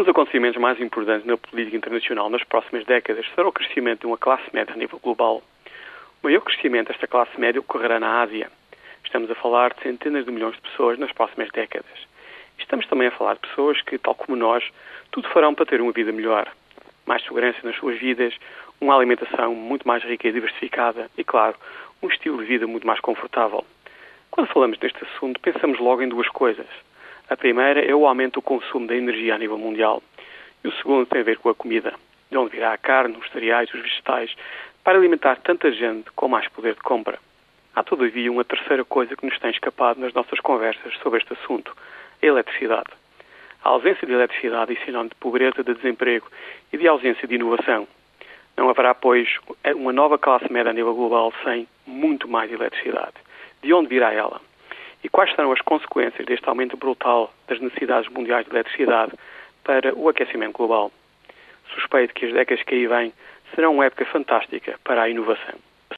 Um dos acontecimentos mais importantes na política internacional nas próximas décadas será o crescimento de uma classe média a nível global. O maior crescimento desta classe média ocorrerá na Ásia. Estamos a falar de centenas de milhões de pessoas nas próximas décadas. Estamos também a falar de pessoas que, tal como nós, tudo farão para ter uma vida melhor. Mais segurança nas suas vidas, uma alimentação muito mais rica e diversificada e, claro, um estilo de vida muito mais confortável. Quando falamos deste assunto, pensamos logo em duas coisas. A primeira é o aumento do consumo da energia a nível mundial. E o segundo tem a ver com a comida, de onde virá a carne, os cereais, os vegetais, para alimentar tanta gente com mais poder de compra. Há, todavia, uma terceira coisa que nos tem escapado nas nossas conversas sobre este assunto: a eletricidade. A ausência de eletricidade é sinónimo de pobreza, de desemprego e de ausência de inovação. Não haverá, pois, uma nova classe média a nível global sem muito mais eletricidade. De onde virá ela? E quais serão as consequências deste aumento brutal das necessidades mundiais de eletricidade para o aquecimento global? Suspeito que as décadas que aí vêm serão uma época fantástica para a inovação.